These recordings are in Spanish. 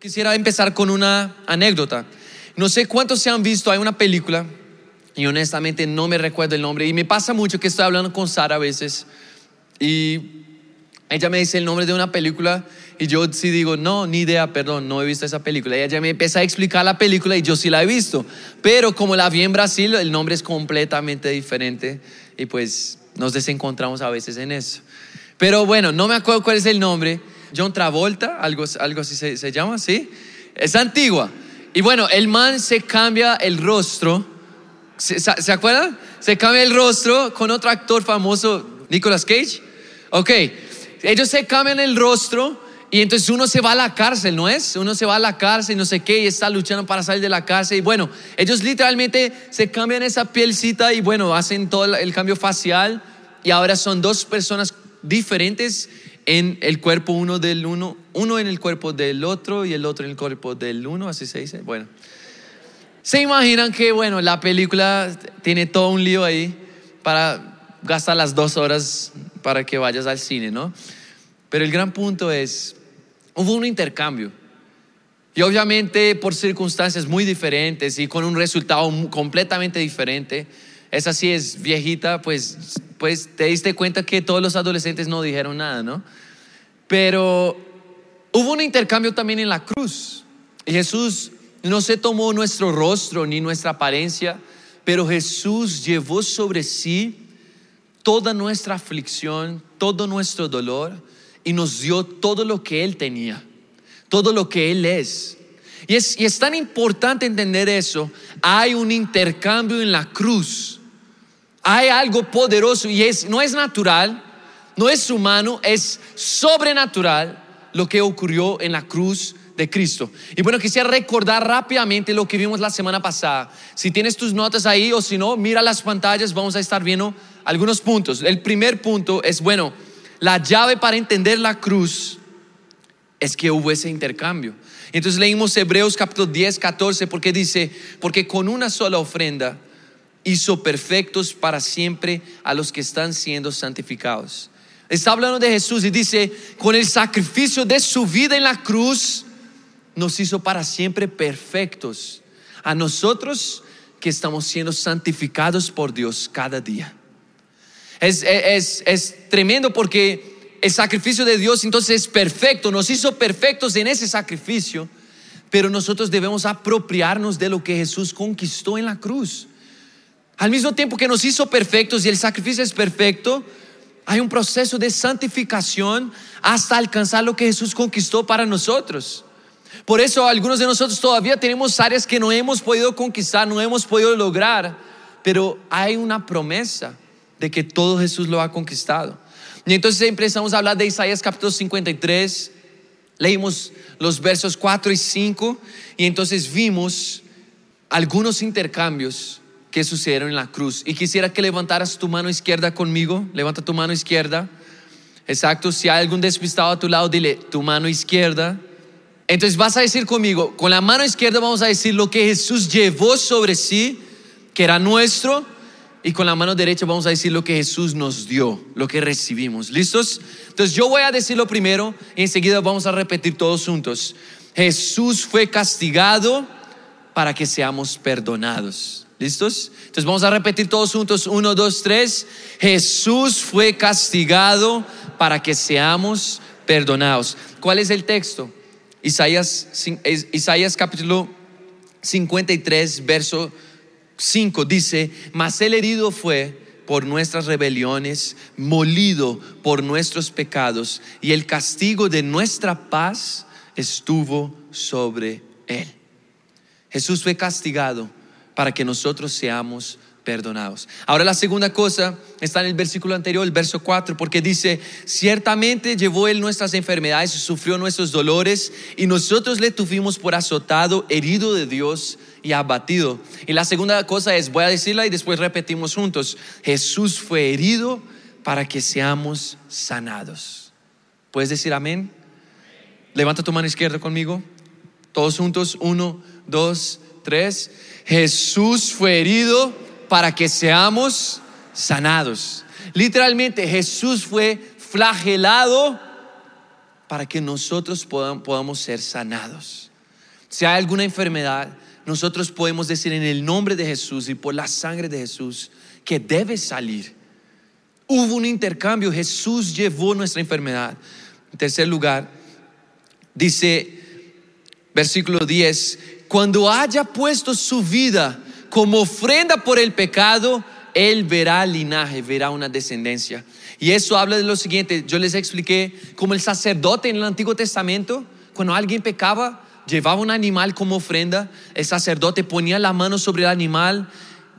Quisiera empezar con una anécdota. No sé cuántos se han visto, hay una película y honestamente no me recuerdo el nombre y me pasa mucho que estoy hablando con Sara a veces y ella me dice el nombre de una película y yo sí digo, no, ni idea, perdón, no he visto esa película. Y ella me empieza a explicar la película y yo sí la he visto, pero como la vi en Brasil, el nombre es completamente diferente y pues nos desencontramos a veces en eso. Pero bueno, no me acuerdo cuál es el nombre. John Travolta, algo, algo así se, llama, ¿sí? Es antigua. Y bueno, el man se cambia el rostro. ¿Se, se- se acuerdan? Se cambia el rostro con otro actor famoso, Nicolas Cage. Ok, ellos se cambian el rostro y entonces uno se va a la cárcel, ¿no es? Uno se va a la cárcel, no sé qué, y está luchando para salir de la cárcel. Y bueno, ellos literalmente se cambian esa pielcita y bueno, hacen todo el cambio facial y ahora son dos personas diferentes en el cuerpo uno del uno, uno en el cuerpo del otro y el otro en el cuerpo del uno, así se dice. Bueno, se imaginan que, bueno, la película tiene todo un lío ahí para gastar las dos horas para que vayas al cine, ¿no? Pero el gran punto es, hubo un intercambio. Y obviamente por circunstancias muy diferentes y con un resultado completamente diferente, esa sí es viejita, pues, pues te diste cuenta que todos los adolescentes no dijeron nada, ¿no? Pero hubo un intercambio también en la cruz. Jesús no se tomó nuestro rostro ni nuestra apariencia, pero Jesús llevó sobre sí toda nuestra aflicción, todo nuestro dolor y nos dio todo lo que Él tenía, todo lo que Él es. Y es, y es tan importante entender eso. Hay un intercambio en la cruz. Hay algo poderoso y es, no es natural, no es humano, es sobrenatural lo que ocurrió en la cruz de Cristo. Y bueno, quisiera recordar rápidamente lo que vimos la semana pasada. Si tienes tus notas ahí o si no, mira las pantallas, vamos a estar viendo algunos puntos. El primer punto es, bueno, la llave para entender la cruz es que hubo ese intercambio. Entonces leímos Hebreos capítulo 10, 14, porque dice, porque con una sola ofrenda hizo perfectos para siempre a los que están siendo santificados. Está hablando de Jesús y dice, con el sacrificio de su vida en la cruz, nos hizo para siempre perfectos. A nosotros que estamos siendo santificados por Dios cada día. Es, es, es tremendo porque el sacrificio de Dios entonces es perfecto, nos hizo perfectos en ese sacrificio, pero nosotros debemos apropiarnos de lo que Jesús conquistó en la cruz. Al mismo tiempo que nos hizo perfectos y el sacrificio es perfecto, hay un proceso de santificación hasta alcanzar lo que Jesús conquistó para nosotros. Por eso algunos de nosotros todavía tenemos áreas que no hemos podido conquistar, no hemos podido lograr, pero hay una promesa de que todo Jesús lo ha conquistado. Y entonces empezamos a hablar de Isaías capítulo 53, leímos los versos 4 y 5 y entonces vimos algunos intercambios que sucedieron en la cruz. Y quisiera que levantaras tu mano izquierda conmigo, levanta tu mano izquierda. Exacto, si hay algún despistado a tu lado, dile tu mano izquierda. Entonces vas a decir conmigo, con la mano izquierda vamos a decir lo que Jesús llevó sobre sí, que era nuestro, y con la mano derecha vamos a decir lo que Jesús nos dio, lo que recibimos. ¿Listos? Entonces yo voy a decirlo primero y enseguida vamos a repetir todos juntos. Jesús fue castigado para que seamos perdonados. ¿Listos? Entonces vamos a repetir todos juntos. Uno, dos, tres. Jesús fue castigado para que seamos perdonados. ¿Cuál es el texto? Isaías, Isaías capítulo 53, verso 5 dice, mas el herido fue por nuestras rebeliones, molido por nuestros pecados, y el castigo de nuestra paz estuvo sobre él. Jesús fue castigado para que nosotros seamos perdonados. Ahora la segunda cosa está en el versículo anterior, el verso 4, porque dice, ciertamente llevó él nuestras enfermedades, sufrió nuestros dolores, y nosotros le tuvimos por azotado, herido de Dios y abatido. Y la segunda cosa es, voy a decirla y después repetimos juntos, Jesús fue herido para que seamos sanados. ¿Puedes decir amén? Levanta tu mano izquierda conmigo. Todos juntos, uno, dos, tres. Jesús fue herido para que seamos sanados. Literalmente Jesús fue flagelado para que nosotros podamos, podamos ser sanados. Si hay alguna enfermedad, nosotros podemos decir en el nombre de Jesús y por la sangre de Jesús que debe salir. Hubo un intercambio, Jesús llevó nuestra enfermedad. En tercer lugar, dice versículo 10, cuando haya puesto su vida como ofrenda por el pecado, él verá linaje, verá una descendencia. Y eso habla de lo siguiente, yo les expliqué como el sacerdote en el Antiguo Testamento, cuando alguien pecaba, llevaba un animal como ofrenda, el sacerdote ponía la mano sobre el animal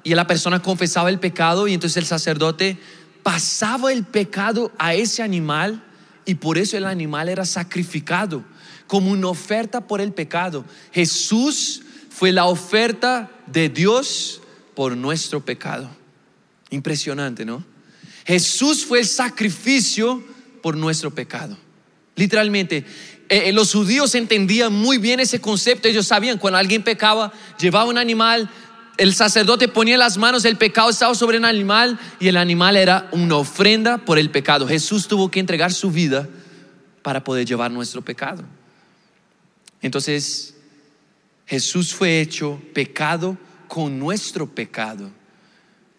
y la persona confesaba el pecado y entonces el sacerdote pasaba el pecado a ese animal y por eso el animal era sacrificado como una oferta por el pecado. Jesús fue la oferta de Dios por nuestro pecado. Impresionante, ¿no? Jesús fue el sacrificio por nuestro pecado. Literalmente, eh, eh, los judíos entendían muy bien ese concepto. Ellos sabían cuando alguien pecaba, llevaba un animal, el sacerdote ponía las manos, el pecado estaba sobre el animal y el animal era una ofrenda por el pecado. Jesús tuvo que entregar su vida para poder llevar nuestro pecado. Entonces, Jesús fue hecho pecado con nuestro pecado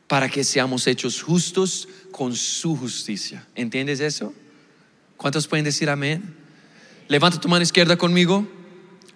para que seamos hechos justos con su justicia. ¿Entiendes eso? ¿Cuántos pueden decir amén? Levanta tu mano izquierda conmigo.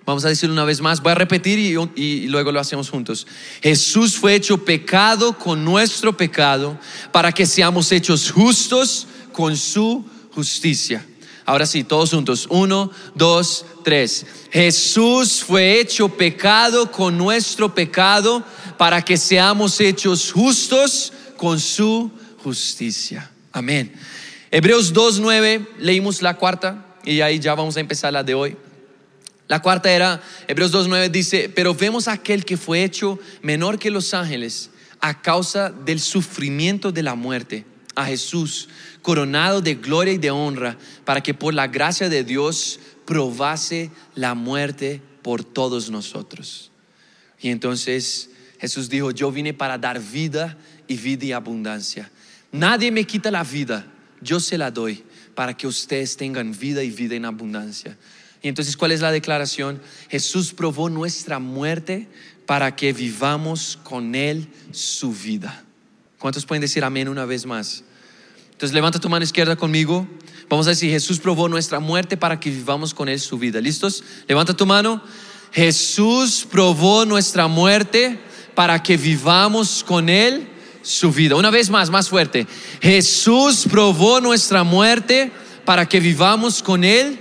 Vamos a decirlo una vez más. Voy a repetir y, luego lo hacemos juntos. Jesús fue hecho pecado con nuestro pecado para que seamos hechos justos con su justicia. Ahora sí, todos juntos. Uno, dos, tres. Jesús fue hecho pecado con nuestro pecado para que seamos hechos justos con su justicia. Amén. Hebreos 2.9, leímos la cuarta y ahí ya vamos a empezar la de hoy. La cuarta era, Hebreos 2.9 dice, pero vemos a aquel que fue hecho menor que los ángeles a causa del sufrimiento de la muerte, a Jesús, coronado de gloria y de honra, para que por la gracia de Dios probase la muerte por todos nosotros. Y entonces Jesús dijo, yo vine para dar vida y vida y abundancia. Nadie me quita la vida, yo se la doy para que ustedes tengan vida y vida en abundancia. Y entonces, ¿cuál es la declaración? Jesús probó nuestra muerte para que vivamos con Él su vida. ¿Cuántos pueden decir amén una vez más? Entonces, levanta tu mano izquierda conmigo. Vamos a decir, Jesús probó nuestra muerte para que vivamos con Él su vida. ¿Listos? Levanta tu mano. Jesús probó nuestra muerte para que vivamos con Él su vida. Una vez más, más fuerte. Jesús probó nuestra muerte para que vivamos con Él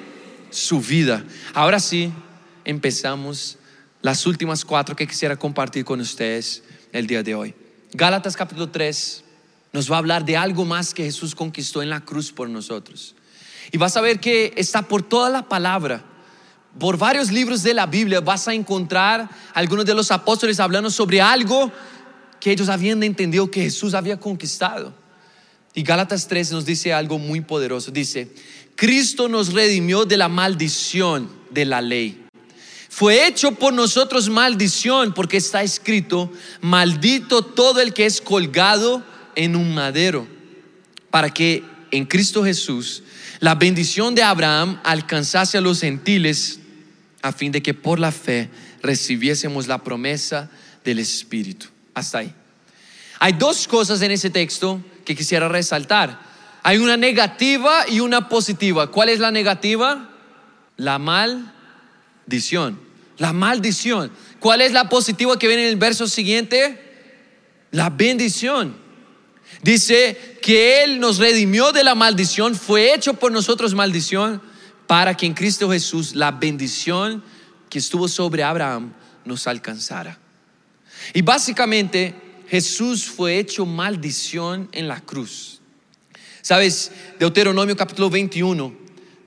su vida. Ahora sí, empezamos las últimas cuatro que quisiera compartir con ustedes el día de hoy. Gálatas capítulo 3 nos va a hablar de algo más que Jesús conquistó en la cruz por nosotros. Y vas a ver que está por toda la palabra. Por varios libros de la Biblia vas a encontrar algunos de los apóstoles hablando sobre algo que ellos habían entendido que Jesús había conquistado. Y Gálatas 3 nos dice algo muy poderoso. Dice, Cristo nos redimió de la maldición de la ley. Fue hecho por nosotros maldición porque está escrito, maldito todo el que es colgado en un madero, para que en Cristo Jesús la bendición de Abraham alcanzase a los gentiles a fin de que por la fe recibiésemos la promesa del Espíritu. Hasta ahí. Hay dos cosas en ese texto que quisiera resaltar. Hay una negativa y una positiva. ¿Cuál es la negativa? La maldición. La maldición. ¿Cuál es la positiva que viene en el verso siguiente? La bendición. Dice que Él nos redimió de la maldición, fue hecho por nosotros maldición, para que en Cristo Jesús la bendición que estuvo sobre Abraham nos alcanzara. Y básicamente Jesús fue hecho maldición en la cruz. Sabes, Deuteronomio capítulo 21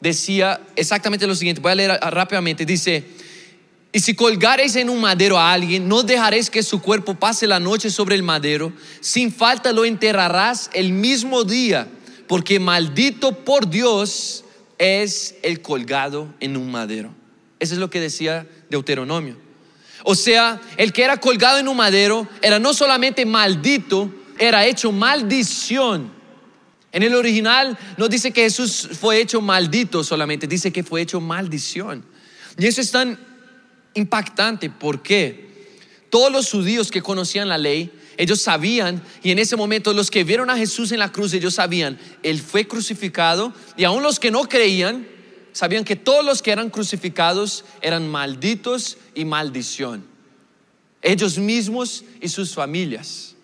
decía exactamente lo siguiente, voy a leer rápidamente, dice, y si colgareis en un madero a alguien, no dejaréis que su cuerpo pase la noche sobre el madero, sin falta lo enterrarás el mismo día, porque maldito por Dios es el colgado en un madero. Eso es lo que decía Deuteronomio. O sea, el que era colgado en un madero era no solamente maldito, era hecho maldición. En el original no dice que Jesús fue hecho maldito solamente, dice que fue hecho maldición. Y eso es tan impactante. ¿Por qué? Todos los judíos que conocían la ley, ellos sabían, y en ese momento los que vieron a Jesús en la cruz, ellos sabían, Él fue crucificado, y aún los que no creían, sabían que todos los que eran crucificados eran malditos y maldición. Ellos mismos y sus familias.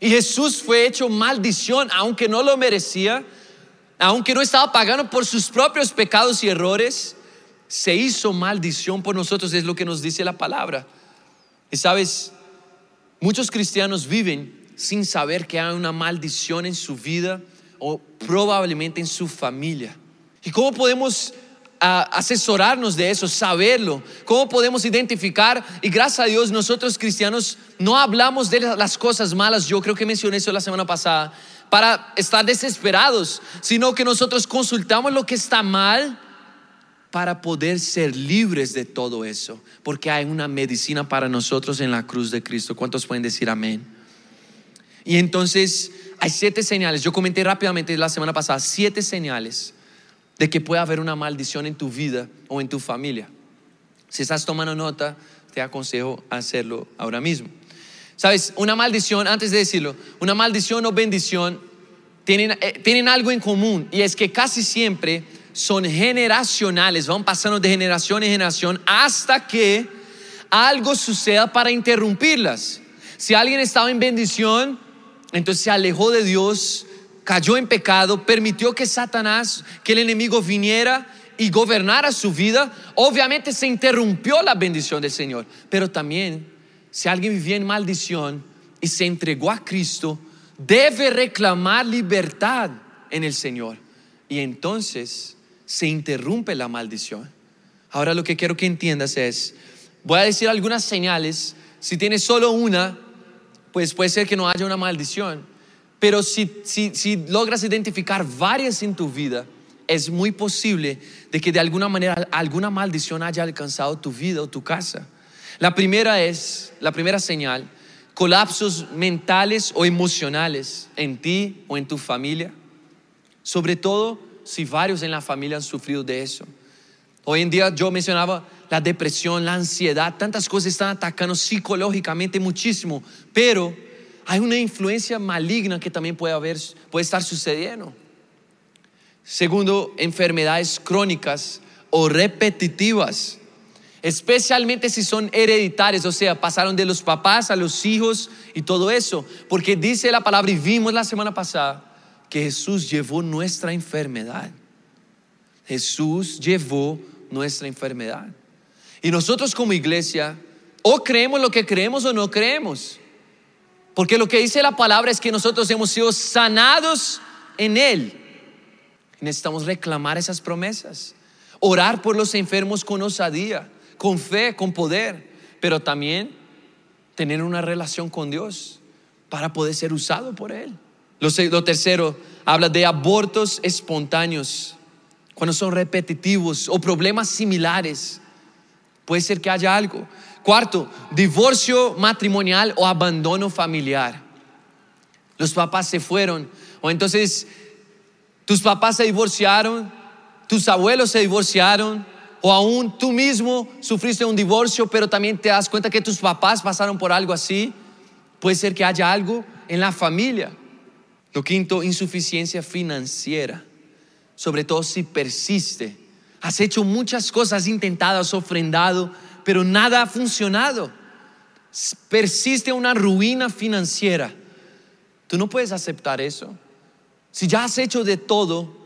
Y Jesús fue hecho maldición, aunque no lo merecía, aunque no estaba pagando por sus propios pecados y errores, se hizo maldición por nosotros, es lo que nos dice la palabra. Y sabes, muchos cristianos viven sin saber que hay una maldición en su vida o probablemente en su familia. ¿Y cómo podemos ah, asesorarnos de eso, saberlo? ¿Cómo podemos identificar? Y gracias a Dios nosotros cristianos no hablamos de las cosas malas, yo creo que mencioné eso la semana pasada, para estar desesperados, sino que nosotros consultamos lo que está mal para poder ser libres de todo eso, porque hay una medicina para nosotros en la cruz de Cristo. ¿Cuántos pueden decir amén? Y entonces hay siete señales, yo comenté rápidamente la semana pasada, siete señales de que puede haber una maldición en tu vida o en tu familia. Si estás tomando nota, te aconsejo hacerlo ahora mismo. Sabes, una maldición, antes de decirlo, una maldición o bendición tienen, eh, tienen algo en común y es que casi siempre son generacionales, van pasando de generación en generación hasta que algo suceda para interrumpirlas. Si alguien estaba en bendición, entonces se alejó de Dios, cayó en pecado, permitió que Satanás, que el enemigo viniera y gobernara su vida, obviamente se interrumpió la bendición del Señor, pero también si alguien vivía en maldición y se entregó a Cristo, debe reclamar libertad en el Señor. Y entonces se interrumpe la maldición. Ahora lo que quiero que entiendas es, voy a decir algunas señales, si tienes solo una, pues puede ser que no haya una maldición, pero si, si logras identificar varias en tu vida, es muy posible de que de alguna manera alguna maldición haya alcanzado tu vida o tu casa. La primera es, la primera señal, colapsos mentales o emocionales en ti o en tu familia. Sobre todo si varios en la familia han sufrido de eso. Hoy en día yo mencionaba la depresión, la ansiedad, tantas cosas están atacando psicológicamente muchísimo, pero hay una influencia maligna que también puede haber, puede estar sucediendo. Segundo, enfermedades crónicas o repetitivas especialmente si son hereditarios, o sea, pasaron de los papás a los hijos y todo eso, porque dice la palabra y vimos la semana pasada que Jesús llevó nuestra enfermedad. Jesús llevó nuestra enfermedad. Y nosotros como iglesia, o creemos lo que creemos o no creemos. Porque lo que dice la palabra es que nosotros hemos sido sanados en Él. Necesitamos reclamar esas promesas, orar por los enfermos con osadía con fe, con poder, pero también tener una relación con Dios para poder ser usado por Él. Lo, tercero, habla de abortos espontáneos, cuando son repetitivos o problemas similares. Puede ser que haya algo. Cuarto, divorcio matrimonial o abandono familiar. Los papás se fueron, o entonces tus papás se divorciaron, tus abuelos se divorciaron, o aún tú mismo sufriste un divorcio, pero también te das cuenta que tus papás pasaron por algo así. Puede ser que haya algo en la familia. Lo quinto, insuficiencia financiera, sobre todo si persiste. Has hecho muchas cosas, has ofrendado, pero nada ha funcionado. Persiste una ruina financiera. Tú no puedes aceptar eso. Si ya has hecho de todo,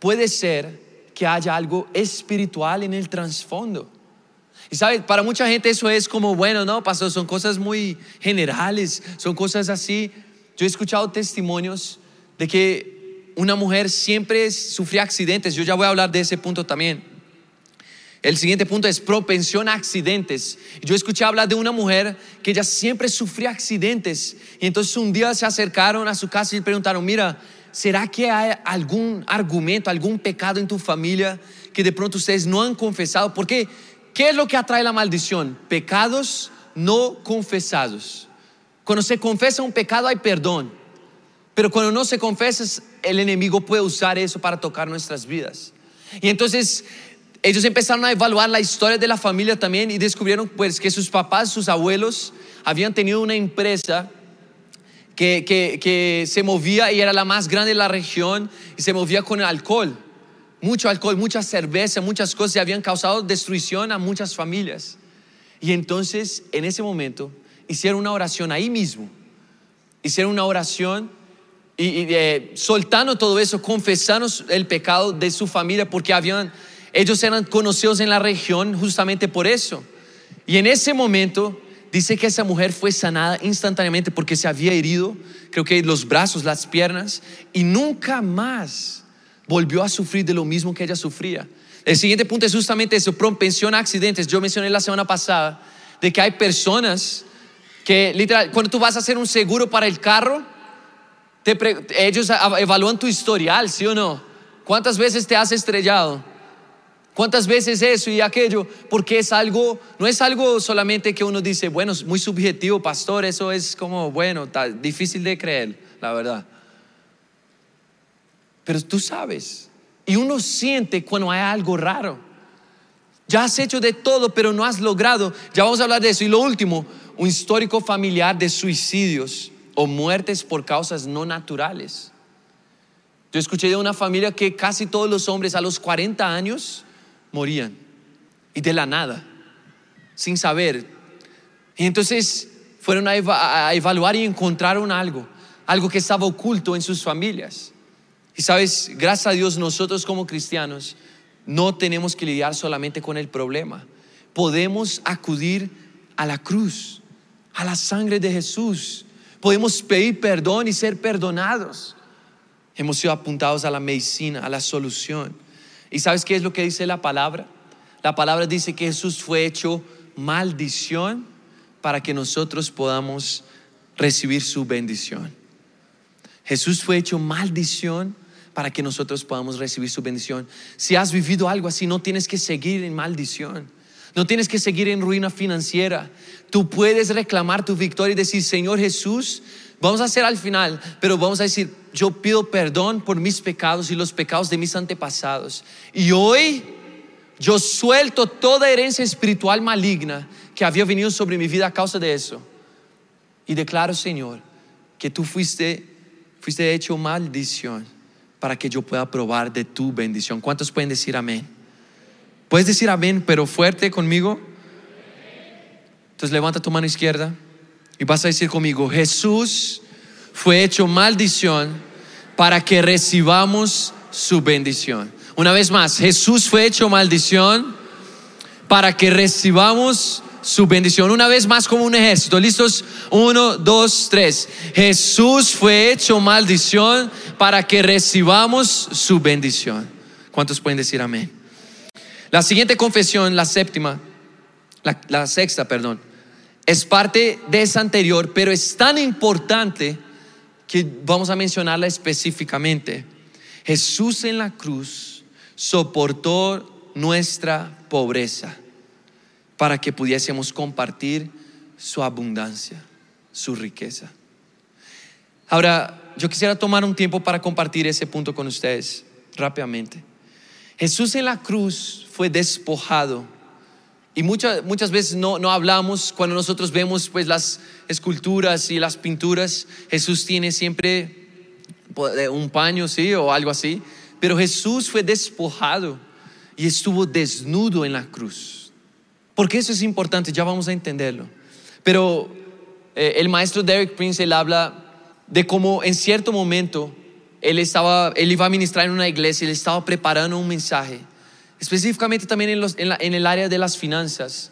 puede ser que haya algo espiritual en el trasfondo. Y sabes, para mucha gente eso es como, bueno, no, pastor, son cosas muy generales, son cosas así. Yo he escuchado testimonios de que una mujer siempre sufría accidentes. Yo ya voy a hablar de ese punto también. El siguiente punto es propensión a accidentes. Yo escuché hablar de una mujer que ella siempre sufría accidentes. Y entonces un día se acercaron a su casa y preguntaron, mira, ¿será que hay algún argumento, algún pecado en tu familia que de pronto ustedes no han confesado? Porque, ¿qué es lo que atrae la maldición? Pecados no confesados. Cuando se confesa un pecado hay perdón, pero cuando no se confesa, el enemigo puede usar eso para tocar nuestras vidas. Y entonces ellos empezaron a evaluar la historia de la familia también y descubrieron pues que sus papás, sus abuelos habían tenido una empresa que, que, que se movía y era la más grande de la región y se movía con alcohol. Mucho alcohol, mucha cerveza, muchas cosas y habían causado destrucción a muchas familias. Y entonces, en ese momento, hicieron una oración ahí mismo. Hicieron una oración y, eh, soltando todo eso, confesando el pecado de su familia porque habían, ellos eran conocidos en la región justamente por eso. Y en ese momento dice que esa mujer fue sanada instantáneamente porque se había herido, creo que los brazos, las piernas, y nunca más volvió a sufrir de lo mismo que ella sufría. El siguiente punto es justamente eso, propensión a accidentes. Yo mencioné la semana pasada de que hay personas que literal, cuando tú vas a hacer un seguro para el carro, te ellos evalúan tu historial, ¿sí o no? ¿Cuántas veces te has estrellado? ¿Cuántas veces eso y aquello? Porque es algo, no es algo solamente que uno dice, bueno, es muy subjetivo, pastor, eso es como, bueno, difícil de creer, la verdad. Pero tú sabes, y uno siente cuando hay algo raro. Ya has hecho de todo, pero no has logrado. Ya vamos a hablar de eso. Y lo último, un histórico familiar de suicidios o muertes por causas no naturales. Yo escuché de una familia que casi todos los hombres a los 40 años morían. Y de la nada, sin saber. Y entonces fueron a, evaluar y encontraron algo, algo que estaba oculto en sus familias. Y sabes, gracias a Dios nosotros como cristianos no tenemos que lidiar solamente con el problema. Podemos acudir a la cruz, a la sangre de Jesús. Podemos pedir perdón y ser perdonados. Hemos sido apuntados a la medicina, a la solución. ¿Y sabes qué es lo que dice la palabra? La palabra dice que Jesús fue hecho maldición para que nosotros podamos recibir su bendición. Jesús fue hecho maldición para que nosotros podamos recibir su bendición. Si has vivido algo así, no tienes que seguir en maldición. No tienes que seguir en ruina financiera. Tú puedes reclamar tu victoria y decir, Señor Jesús, vamos a hacer al final, pero vamos a decir, yo pido perdón por mis pecados y los pecados de mis antepasados. Y hoy yo suelto toda herencia espiritual maligna que había venido sobre mi vida a causa de eso. Y declaro, Señor, que tú fuiste, fuiste hecho maldición para que yo pueda probar de tu bendición. ¿Cuántos pueden decir amén? ¿Puedes decir amén, pero fuerte conmigo? Entonces levanta tu mano izquierda y vas a decir conmigo, Jesús fue hecho maldición para que recibamos su bendición. Una vez más, Jesús fue hecho maldición para que recibamos su bendición. Una vez más como un ejército. ¿Listos? Uno, dos, tres. Jesús fue hecho maldición para que recibamos su bendición. ¿Cuántos pueden decir amén? La siguiente confesión, la séptima, la, sexta, perdón, es parte de esa anterior, pero es tan importante que vamos a mencionarla específicamente. Jesús en la cruz soportó nuestra pobreza para que pudiésemos compartir su abundancia, su riqueza. Ahora, yo quisiera tomar un tiempo para compartir ese punto con ustedes rápidamente. Jesús en la cruz fue despojado y muchas, muchas veces no, no hablamos cuando nosotros vemos pues las esculturas y las pinturas. Jesús tiene siempre pues, un paño, sí, o algo así. Pero Jesús fue despojado y estuvo desnudo en la cruz. Porque eso es importante, ya vamos a entenderlo. Pero eh, el maestro Derek Prince, él habla de cómo en cierto momento él, estaba, él iba a ministrar en una iglesia, él estaba preparando un mensaje, específicamente también en, en el área de las finanzas.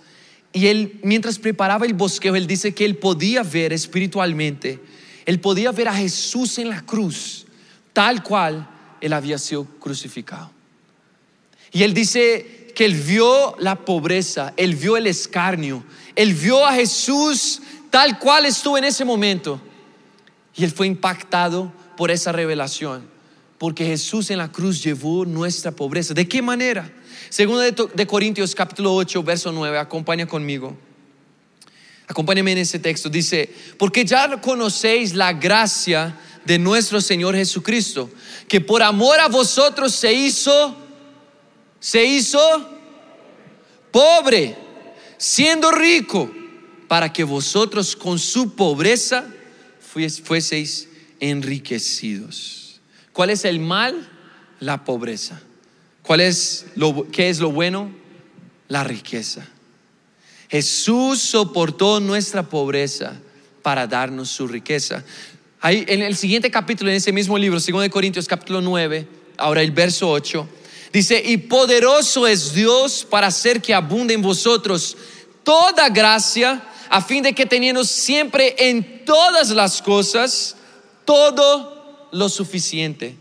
Y él, mientras preparaba el bosquejo, él dice que él podía ver espiritualmente, él podía ver a Jesús en la cruz, tal cual él había sido crucificado. Y él dice que él vio la pobreza, él vio el escarnio, él vio a Jesús tal cual estuvo en ese momento. Y él fue impactado por esa revelación, porque Jesús en la cruz llevó nuestra pobreza. ¿De qué manera? Segundo de, Corintios capítulo 8, verso 9, acompaña conmigo. Acompáñame en ese texto. Dice, porque ya conocéis la gracia de nuestro Señor Jesucristo, que por amor a vosotros se hizo, se hizo pobre, siendo rico, para que vosotros con su pobreza fueseis enriquecidos. ¿Cuál es el mal? La pobreza. ¿Cuál es lo, ¿Qué es lo bueno? La riqueza. Jesús soportó nuestra pobreza para darnos su riqueza. Ahí, en el siguiente capítulo, en ese mismo libro, 2 Corintios capítulo 9, ahora el verso 8, dice, y poderoso es Dios para hacer que abunde en vosotros toda gracia, a fin de que teniendo siempre en todas las cosas todo lo suficiente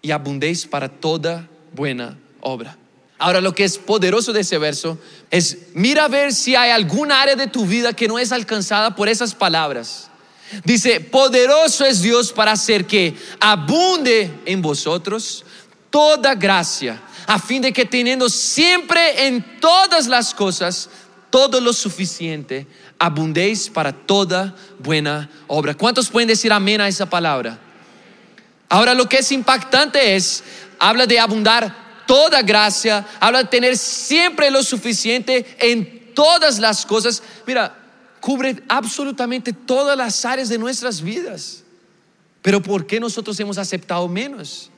y abundéis para toda buena obra. Ahora lo que es poderoso de ese verso es, mira a ver si hay alguna área de tu vida que no es alcanzada por esas palabras. Dice, poderoso es Dios para hacer que abunde en vosotros toda gracia, a fin de que teniendo siempre en todas las cosas todo lo suficiente, abundéis para toda buena obra. ¿Cuántos pueden decir amén a esa palabra? Ahora lo que es impactante es, habla de abundar toda gracia, habla de tener siempre lo suficiente en todas las cosas. Mira, cubre absolutamente todas las áreas de nuestras vidas. Pero ¿por qué nosotros hemos aceptado menos?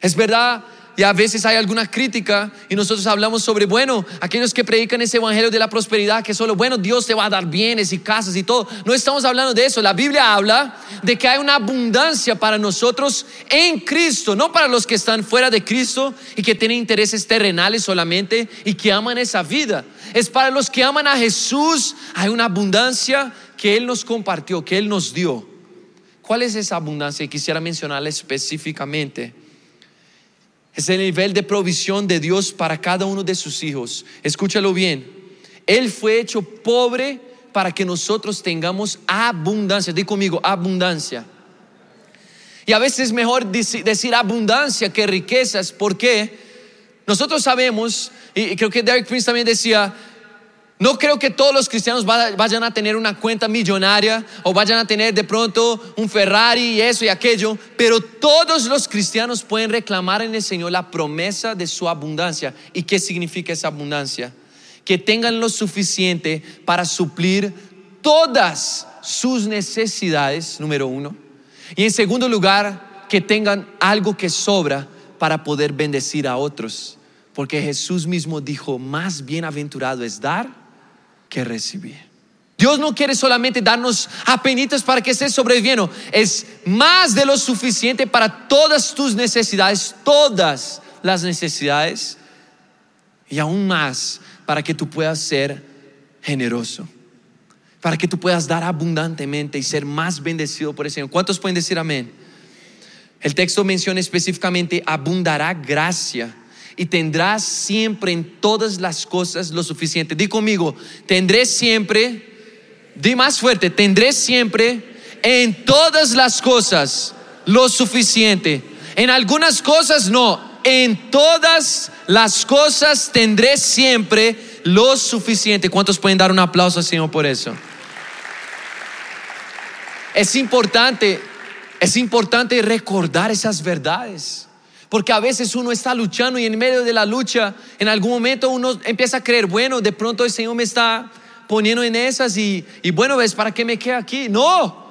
Es verdad y a veces hay alguna crítica y nosotros hablamos sobre, bueno, aquellos que predican ese evangelio de la prosperidad, que solo, bueno, Dios te va a dar bienes y casas y todo. No estamos hablando de eso. La Biblia habla de que hay una abundancia para nosotros en Cristo, no para los que están fuera de Cristo y que tienen intereses terrenales solamente y que aman esa vida. Es para los que aman a Jesús. Hay una abundancia que Él nos compartió, que Él nos dio. ¿Cuál es esa abundancia? Y quisiera mencionarla específicamente. Es el nivel de provisión de Dios para cada uno de sus hijos. Escúchalo bien. Él fue hecho pobre para que nosotros tengamos abundancia. Di conmigo, abundancia. Y a veces es mejor decir abundancia que riquezas. porque Nosotros sabemos, y creo que Derek Prince también decía, no creo que todos los cristianos vayan a tener una cuenta millonaria o vayan a tener de pronto un Ferrari y eso y aquello, pero todos los cristianos pueden reclamar en el Señor la promesa de su abundancia. ¿Y qué significa esa abundancia? Que tengan lo suficiente para suplir todas sus necesidades, número uno. Y en segundo lugar, que tengan algo que sobra para poder bendecir a otros. Porque Jesús mismo dijo, más bienaventurado es dar que. Dios no quiere solamente darnos apenitas para que estés sobreviviendo, es más de lo suficiente para todas tus necesidades, todas las necesidades, y aún más para que tú puedas ser generoso, para que tú puedas dar abundantemente y ser más bendecido por el Señor. ¿Cuántos pueden decir amén? El texto menciona específicamente, abundará gracia y tendrás siempre en todas las cosas lo suficiente. Di conmigo, tendré siempre, di más fuerte, tendré siempre en todas las cosas lo suficiente. En algunas cosas no, en todas las cosas tendré siempre lo suficiente. ¿Cuántos pueden dar un aplauso al Señor por eso? Es importante, es importante recordar esas verdades. Porque a veces uno está luchando y en medio de la lucha, en algún momento uno empieza a creer, bueno, de pronto el Señor me está poniendo en esas y, bueno, ¿ves para qué me quedo aquí? No.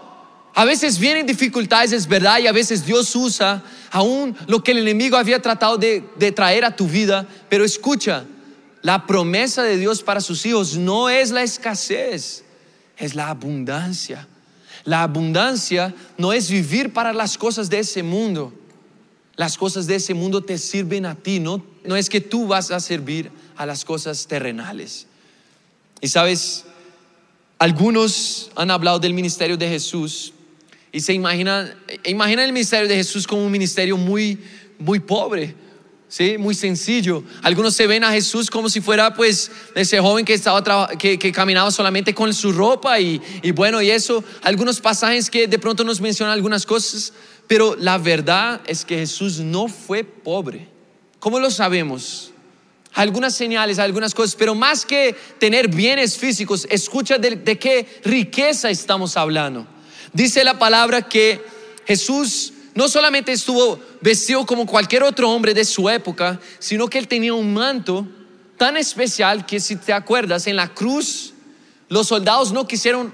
A veces vienen dificultades, es verdad, y a veces Dios usa aún lo que el enemigo había tratado de, de traer a tu vida. Pero escucha, la promesa de Dios para sus hijos no es la escasez, es la abundancia. La abundancia no es vivir para las cosas de ese mundo las cosas de ese mundo te sirven a ti, no, no es que tú vas a servir a las cosas terrenales. Y sabes, algunos han hablado del ministerio de Jesús y se imaginan, imaginan el ministerio de Jesús como un ministerio muy, muy pobre. ¿sí? Muy sencillo. Algunos se ven a Jesús como si fuera pues ese joven que, estaba que, que caminaba solamente con su ropa y, y, bueno, y eso. Algunos pasajes que de pronto nos mencionan algunas cosas, pero la verdad es que Jesús no fue pobre. ¿Cómo lo sabemos? Algunas señales, algunas cosas, pero más que tener bienes físicos, escucha de, qué riqueza estamos hablando. Dice la palabra que Jesús no solamente estuvo vestido como cualquier otro hombre de su época, sino que él tenía un manto tan especial que si te acuerdas, en la cruz los soldados no quisieron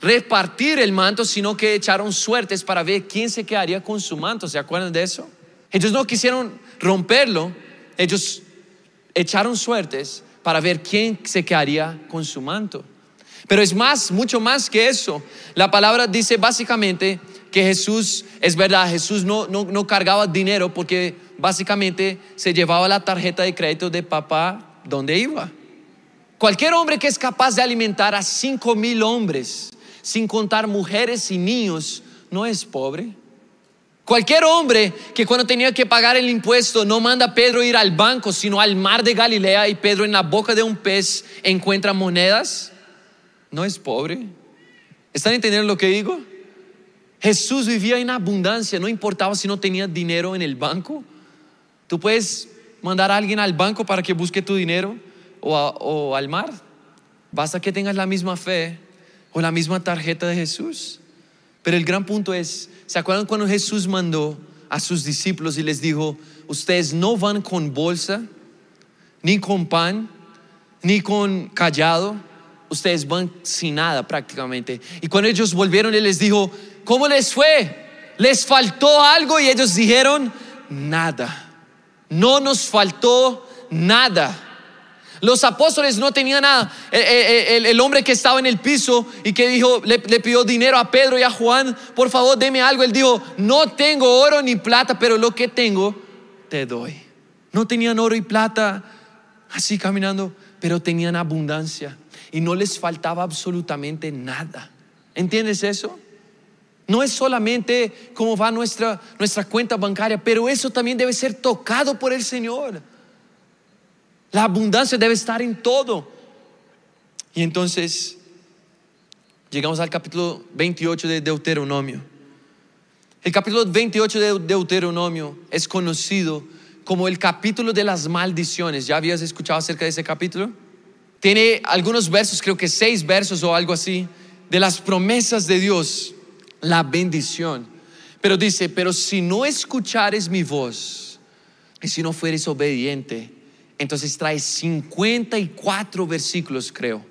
repartir el manto, sino que echaron suertes para ver quién se quedaría con su manto. ¿Se acuerdan de eso? Ellos no quisieron romperlo, ellos echaron suertes para ver quién se quedaría con su manto. Pero es más, mucho más que eso. La palabra dice básicamente que Jesús, es verdad, Jesús no, no, no cargaba dinero porque básicamente se llevaba la tarjeta de crédito de papá donde iba. Cualquier hombre que es capaz de alimentar a cinco mil hombres, sin contar mujeres y niños, no es pobre. Cualquier hombre que cuando tenía que pagar el impuesto no manda a Pedro ir al banco, sino al mar de Galilea y Pedro en la boca de un pez encuentra monedas, no es pobre. ¿Están entendiendo lo que digo? Jesús vivía en abundancia, no importaba si no tenía dinero en el banco. Tú puedes mandar a alguien al banco para que busque tu dinero o, al mar. Basta que tengas la misma fe o la misma tarjeta de Jesús. Pero el gran punto es, ¿se acuerdan cuando Jesús mandó a sus discípulos y les dijo, ustedes no van con bolsa, ni con pan, ni con callado, ustedes van sin nada prácticamente. Y cuando ellos volvieron, Él les dijo, ¿cómo les fue? ¿Les faltó algo? Y ellos dijeron, nada. No nos faltó nada. Los apóstoles no tenían nada. El, hombre que estaba en el piso y que dijo, le, pidió dinero a Pedro y a Juan, por favor, deme algo. Él dijo, no tengo oro ni plata, pero lo que tengo, te doy. No tenían oro y plata así caminando, pero tenían abundancia y no les faltaba absolutamente nada. ¿Entiendes eso? No es solamente cómo va nuestra, nuestra cuenta bancaria, pero eso también debe ser tocado por el Señor. La abundancia debe estar en todo. Y entonces llegamos al capítulo 28 de Deuteronomio. El capítulo 28 de Deuteronomio es conocido como el capítulo de las maldiciones. ¿Ya habías escuchado acerca de ese capítulo? Tiene algunos versos, creo que seis versos o algo así, de las promesas de Dios, la bendición. Pero dice, pero si no escuchares mi voz y si no fueres obediente, entonces trae 54 versículos, creo,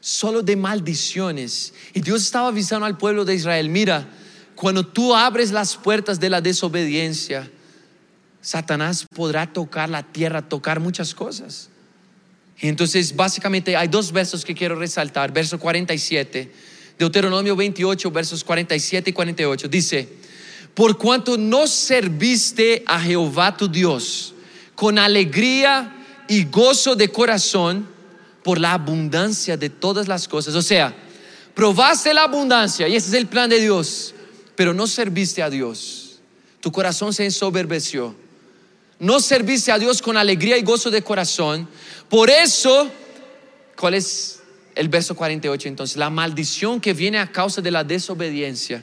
solo de maldiciones. Y Dios estaba avisando al pueblo de Israel, mira, cuando tú abres las puertas de la desobediencia, Satanás podrá tocar la tierra, tocar muchas cosas. Y entonces básicamente hay dos versos que quiero resaltar. Verso 47, Deuteronomio 28, versos 47 y 48. Dice, por cuanto no serviste a Jehová tu Dios, con alegría y gozo de corazón por la abundancia de todas las cosas. O sea, probaste la abundancia y ese es el plan de Dios, pero no serviste a Dios. Tu corazón se ensoberbeció. No serviste a Dios con alegría y gozo de corazón. Por eso, ¿cuál es el verso 48 entonces? La maldición que viene a causa de la desobediencia.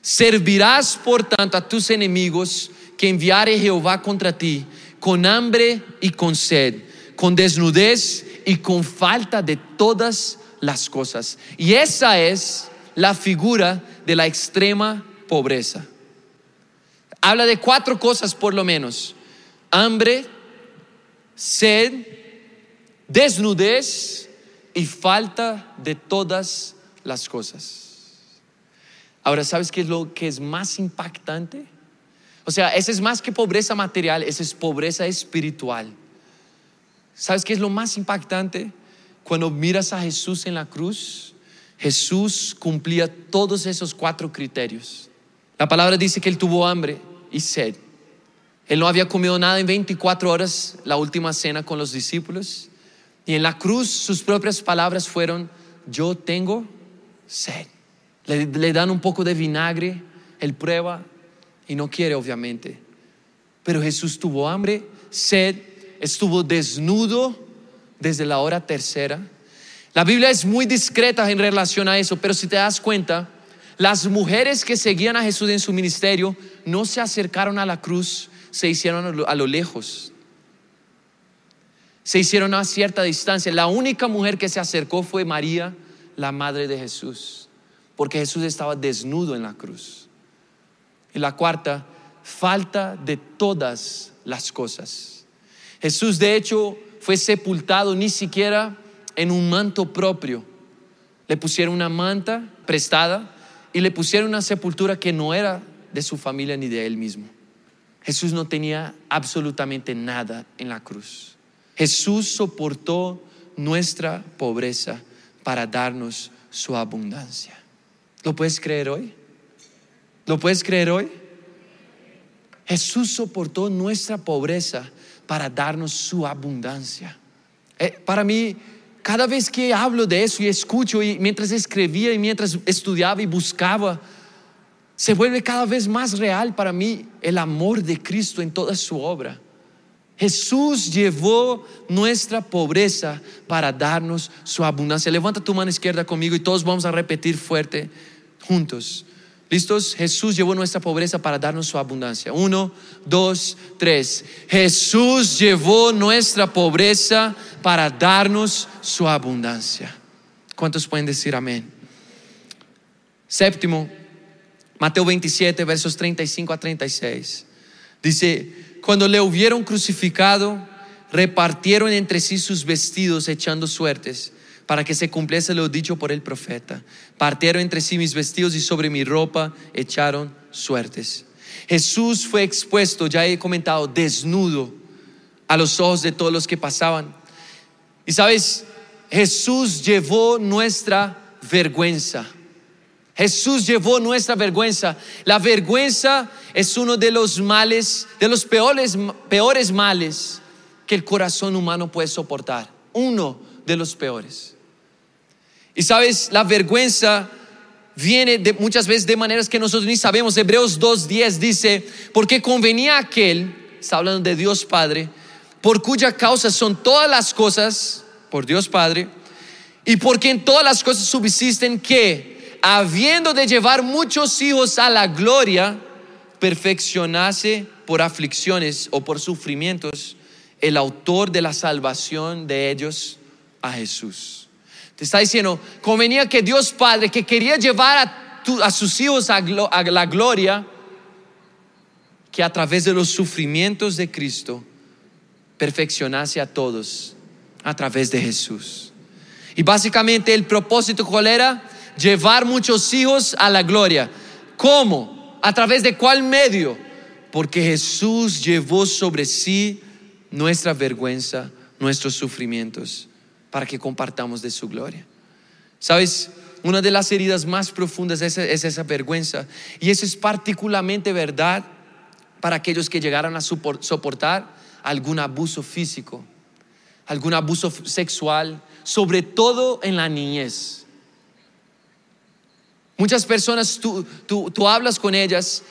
Servirás por tanto a tus enemigos que enviare Jehová contra ti con hambre y con sed, con desnudez y con falta de todas las cosas. Y esa es la figura de la extrema pobreza. Habla de cuatro cosas por lo menos. Hambre, sed, desnudez y falta de todas las cosas. Ahora, ¿sabes qué es lo que es más impactante? O sea, esa es más que pobreza material, esa es pobreza espiritual. ¿Sabes qué es lo más impactante? Cuando miras a Jesús en la cruz, Jesús cumplía todos esos cuatro criterios. La palabra dice que él tuvo hambre y sed. Él no había comido nada en 24 horas, la última cena con los discípulos. Y en la cruz sus propias palabras fueron, yo tengo sed. Le, le dan un poco de vinagre, él prueba, y no quiere obviamente. Pero Jesús tuvo hambre, sed, estuvo desnudo desde la hora tercera. La Biblia es muy discreta en relación a eso, pero si te das cuenta, las mujeres que seguían a Jesús en su ministerio no se acercaron a la cruz, se hicieron a lo lejos. Se hicieron a cierta distancia. La única mujer que se acercó fue María, la madre de Jesús, porque Jesús estaba desnudo en la cruz. Y la cuarta, falta de todas las cosas. Jesús de hecho fue sepultado ni siquiera en un manto propio. Le pusieron una manta prestada y le pusieron una sepultura que no era de su familia ni de él mismo. Jesús no tenía absolutamente nada en la cruz. Jesús soportó nuestra pobreza para darnos su abundancia. ¿Lo puedes creer hoy? ¿Lo puedes creer hoy? Jesús soportó nuestra pobreza para darnos su abundancia. Eh, para mí, cada vez que hablo de eso y escucho, y mientras escribía y mientras estudiaba y buscaba, se vuelve cada vez más real para mí el amor de Cristo en toda su obra. Jesús llevó nuestra pobreza para darnos su abundancia. Levanta tu mano izquierda conmigo y todos vamos a repetir fuerte juntos. ¿Listos? Jesús llevó nuestra pobreza para darnos su abundancia. Uno, dos, tres. Jesús llevó nuestra pobreza para darnos su abundancia. ¿Cuántos pueden decir amén? Séptimo, Mateo 27, versos 35 a 36. Dice, cuando le hubieron crucificado, repartieron entre sí sus vestidos echando suertes para que se cumpliese lo dicho por el profeta. Partieron entre sí mis vestidos y sobre mi ropa echaron suertes. Jesús fue expuesto, ya he comentado, desnudo a los ojos de todos los que pasaban. Y sabes, Jesús llevó nuestra vergüenza. Jesús llevó nuestra vergüenza. La vergüenza es uno de los males, de los peores, peores males que el corazón humano puede soportar. Uno de los peores. Y sabes, la vergüenza viene de, muchas veces de maneras que nosotros ni sabemos. Hebreos 2.10 dice, porque convenía aquel, está hablando de Dios Padre, por cuya causa son todas las cosas, por Dios Padre, y porque en todas las cosas subsisten que habiendo de llevar muchos hijos a la gloria, perfeccionase por aflicciones o por sufrimientos el autor de la salvación de ellos a Jesús. Te está diciendo, convenía que Dios Padre, que quería llevar a, sus hijos a, a la gloria, que a través de los sufrimientos de Cristo perfeccionase a todos a través de Jesús. Y básicamente el propósito cuál era? llevar muchos hijos a la gloria. ¿Cómo? ¿A través de cuál medio? Porque Jesús llevó sobre sí nuestra vergüenza, nuestros sufrimientos, para que compartamos de su gloria. ¿Sabes? Una de las heridas más profundas es, esa vergüenza. Y eso es particularmente verdad para aquellos que llegaran a soportar algún abuso físico, algún abuso sexual, sobre todo en la niñez. Muchas personas, tú, tú, hablas con ellas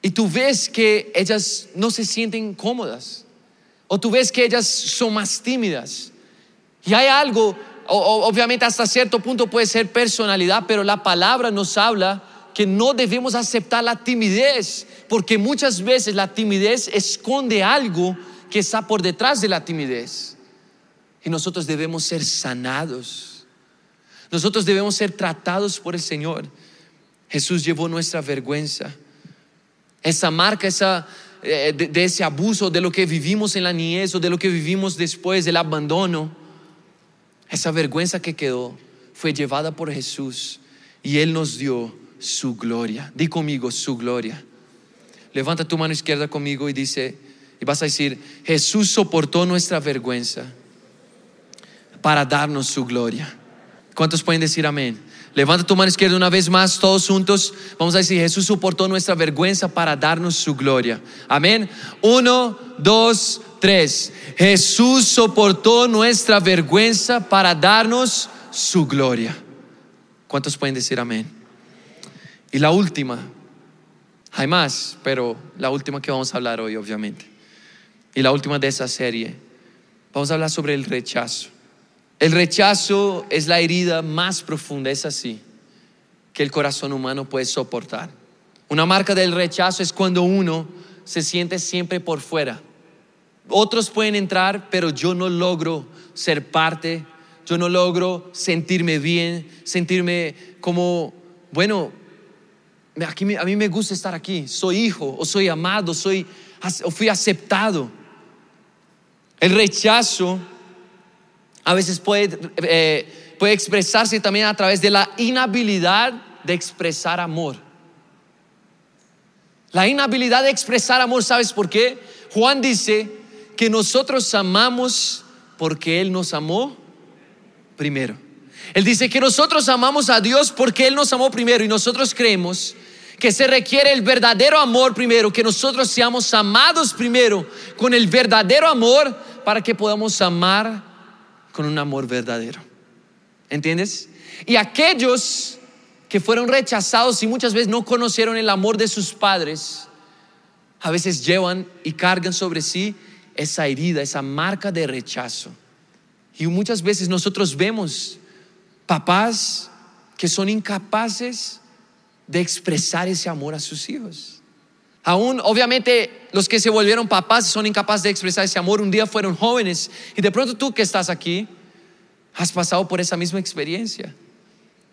y tú ves que ellas no se sienten cómodas. O tú ves que ellas son más tímidas. Y hay algo, obviamente hasta cierto punto puede ser personalidad, pero la palabra nos habla que no debemos aceptar la timidez, porque muchas veces la timidez esconde algo que está por detrás de la timidez. Y nosotros debemos ser sanados nosotros debemos ser tratados por el Señor. Jesús llevó nuestra vergüenza. Esa marca esa, eh, de, ese abuso, de lo que vivimos en la niñez o de lo que vivimos después del abandono, esa vergüenza que quedó fue llevada por Jesús y Él nos dio su gloria. Di conmigo su gloria. Levanta tu mano izquierda conmigo y dice, y vas a decir, Jesús soportó nuestra vergüenza para darnos su gloria. ¿Cuántos pueden decir amén? Levanta tu mano izquierda una vez más, todos juntos. Vamos a decir, Jesús soportó nuestra vergüenza para darnos su gloria. Amén. Uno, dos, tres. Jesús soportó nuestra vergüenza para darnos su gloria. ¿Cuántos pueden decir amén? Y la última, hay más, pero la última que vamos a hablar hoy, obviamente. Y la última de esa serie, vamos a hablar sobre el rechazo. El rechazo es la herida más profunda, es así, que el corazón humano puede soportar. Una marca del rechazo es cuando uno se siente siempre por fuera. Otros pueden entrar, pero yo no logro ser parte, yo no logro sentirme bien, sentirme como, bueno, aquí, a mí me gusta estar aquí, soy hijo, o soy amado, soy, o fui aceptado. El rechazo a veces puede, eh, puede expresarse también a través de la inhabilidad de expresar amor. La inhabilidad de expresar amor, ¿sabes por qué? Juan dice que nosotros amamos porque Él nos amó primero. Él dice que nosotros amamos a Dios porque Él nos amó primero y nosotros creemos que se requiere el verdadero amor primero, que nosotros seamos amados primero con el verdadero amor para que podamos amar con un amor verdadero. ¿Entiendes? Y aquellos que fueron rechazados y muchas veces no conocieron el amor de sus padres, a veces llevan y cargan sobre sí esa herida, esa marca de rechazo. Y muchas veces nosotros vemos papás que son incapaces de expresar ese amor a sus hijos. Aún, obviamente, los que se volvieron papás son incapaces de expresar ese amor. Un día fueron jóvenes y de pronto tú que estás aquí has pasado por esa misma experiencia.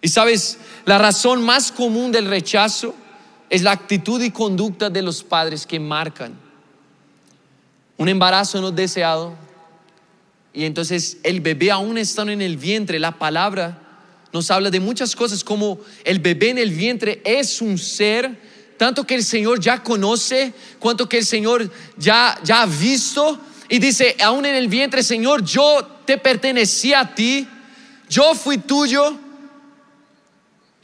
Y sabes, la razón más común del rechazo es la actitud y conducta de los padres que marcan un embarazo no deseado. Y entonces el bebé aún estando en el vientre, la palabra nos habla de muchas cosas como el bebé en el vientre es un ser tanto que el Señor ya conoce, cuanto que el Señor ya, ya ha visto y dice, aún en el vientre, Señor, yo te pertenecía a ti, yo fui tuyo.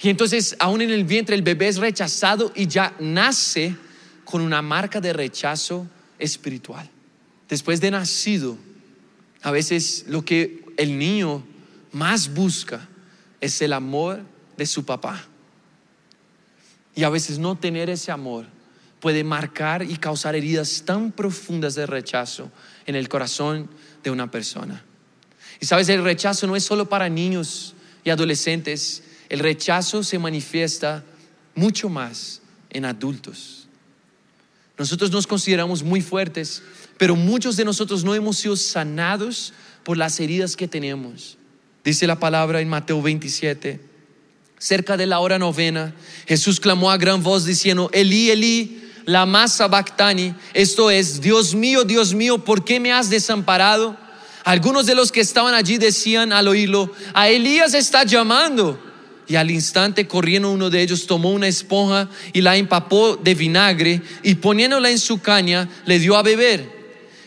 Y entonces, aún en el vientre, el bebé es rechazado y ya nace con una marca de rechazo espiritual. Después de nacido, a veces lo que el niño más busca es el amor de su papá. Y a veces no tener ese amor puede marcar y causar heridas tan profundas de rechazo en el corazón de una persona. Y sabes, el rechazo no es solo para niños y adolescentes, el rechazo se manifiesta mucho más en adultos. Nosotros nos consideramos muy fuertes, pero muchos de nosotros no hemos sido sanados por las heridas que tenemos. Dice la palabra en Mateo 27 cerca de la hora novena, Jesús clamó a gran voz diciendo, Elí, Elí, la masa bactani, esto es, Dios mío, Dios mío, ¿por qué me has desamparado? Algunos de los que estaban allí decían al oírlo, a Elías está llamando. Y al instante corriendo uno de ellos tomó una esponja y la empapó de vinagre y poniéndola en su caña le dio a beber.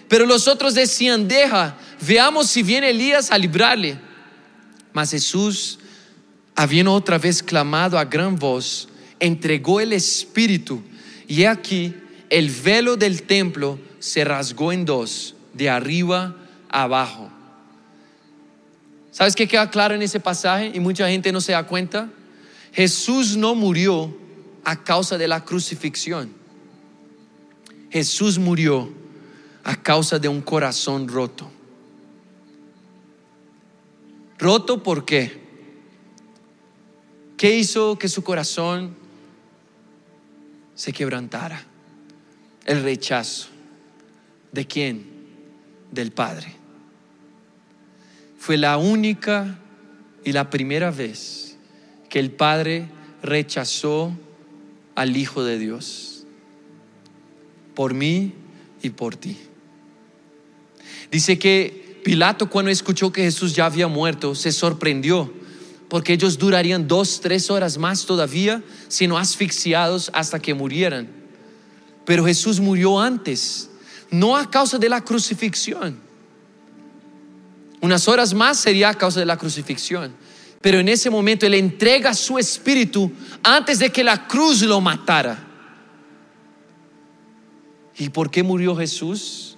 Pero los otros decían, deja, veamos si viene Elías a librarle. Mas Jesús habiendo otra vez clamado a gran voz, entregó el Espíritu. Y aquí el velo del templo se rasgó en dos, de arriba a abajo. ¿Sabes qué queda claro en ese pasaje? Y mucha gente no se da cuenta. Jesús no murió a causa de la crucifixión. Jesús murió a causa de un corazón roto. ¿Roto por qué? ¿Qué hizo que su corazón se quebrantara? El rechazo. ¿De quién? Del Padre. Fue la única y la primera vez que el Padre rechazó al Hijo de Dios. Por mí y por ti. Dice que Pilato cuando escuchó que Jesús ya había muerto, se sorprendió porque ellos durarían dos, tres horas más todavía, sino asfixiados hasta que murieran. Pero Jesús murió antes, no a causa de la crucifixión. Unas horas más sería a causa de la crucifixión. Pero en ese momento Él entrega su espíritu antes de que la cruz lo matara. ¿Y por qué murió Jesús?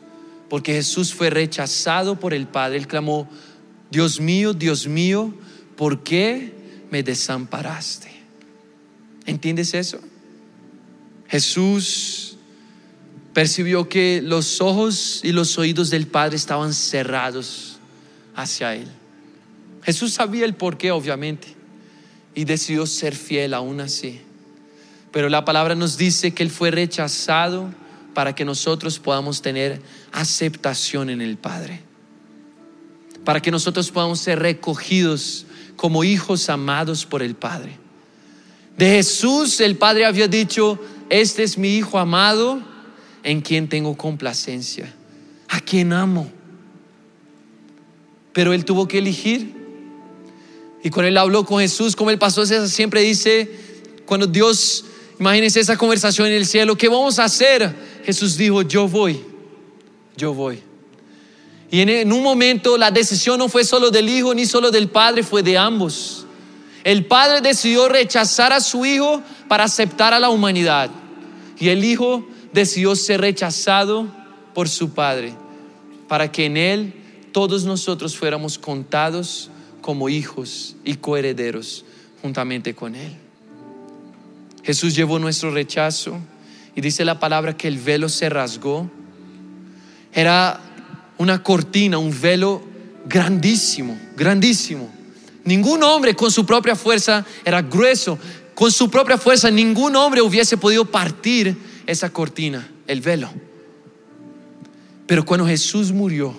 Porque Jesús fue rechazado por el Padre. Él clamó, Dios mío, Dios mío, ¿por qué me desamparaste? ¿Entiendes eso? Jesús percibió que los ojos y los oídos del Padre estaban cerrados hacia Él. Jesús sabía el por qué, obviamente, y decidió ser fiel aún así. Pero la palabra nos dice que Él fue rechazado para que nosotros podamos tener aceptación en el Padre. Para que nosotros podamos ser recogidos como hijos amados por el Padre. De Jesús el Padre había dicho, este es mi Hijo amado en quien tengo complacencia, a quien amo. pero él tuvo que elegir. Y cuando él habló con Jesús, como el pastor siempre dice, cuando Dios, imagínense esa conversación en el cielo, ¿qué vamos a hacer? Jesús dijo, yo voy, yo voy. Y en, un momento la decisión no fue solo del Hijo ni solo del Padre, fue de ambos. El Padre decidió rechazar a su Hijo para aceptar a la humanidad. Y el Hijo decidió ser rechazado por su Padre, para que en Él todos nosotros fuéramos contados como hijos y coherederos juntamente con Él. Jesús llevó nuestro rechazo y dice la palabra que el velo se rasgó. Era una cortina, un velo grandísimo, grandísimo. Ningún hombre con su propia fuerza era grueso. Con su propia fuerza ningún hombre hubiese podido partir esa cortina, el velo. Pero cuando Jesús murió,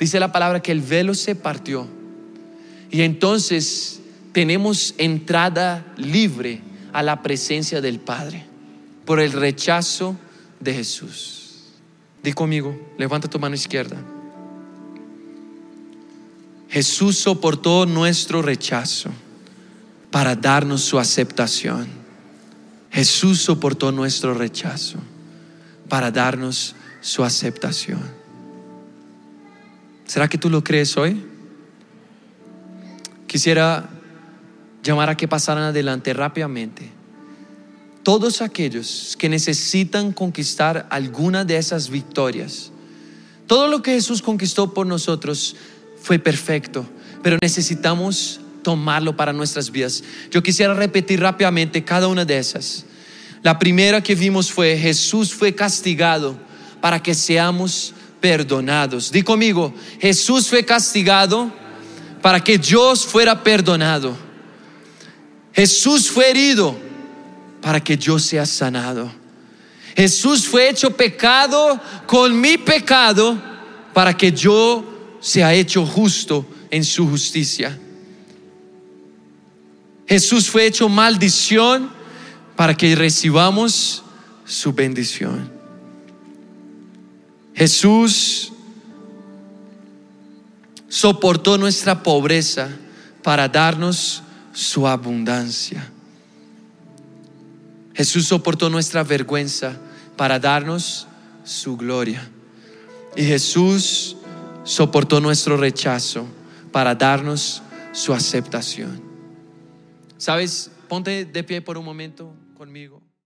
dice la palabra que el velo se partió. Y entonces tenemos entrada libre a la presencia del Padre por el rechazo de Jesús. Di conmigo, levanta tu mano izquierda. Jesús soportó nuestro rechazo para darnos su aceptación. Jesús soportó nuestro rechazo para darnos su aceptación. ¿Será que tú lo crees hoy? Quisiera llamar a que pasaran adelante rápidamente. Todos aquellos que necesitan conquistar alguna de esas victorias. Todo lo que Jesús conquistó por nosotros fue perfecto, pero necesitamos tomarlo para nuestras vidas. Yo quisiera repetir rápidamente cada una de esas. La primera que vimos fue Jesús fue castigado para que seamos perdonados. Di conmigo, Jesús fue castigado para que yo fuera perdonado. Jesús fue herido para que yo sea sanado. Jesús fue hecho pecado con mi pecado para que yo se ha hecho justo en su justicia. Jesús fue hecho maldición para que recibamos su bendición. Jesús soportó nuestra pobreza para darnos su abundancia. Jesús soportó nuestra vergüenza para darnos su gloria. Y Jesús soportó nuestro rechazo para darnos su aceptación. ¿Sabes? Ponte de pie por un momento conmigo.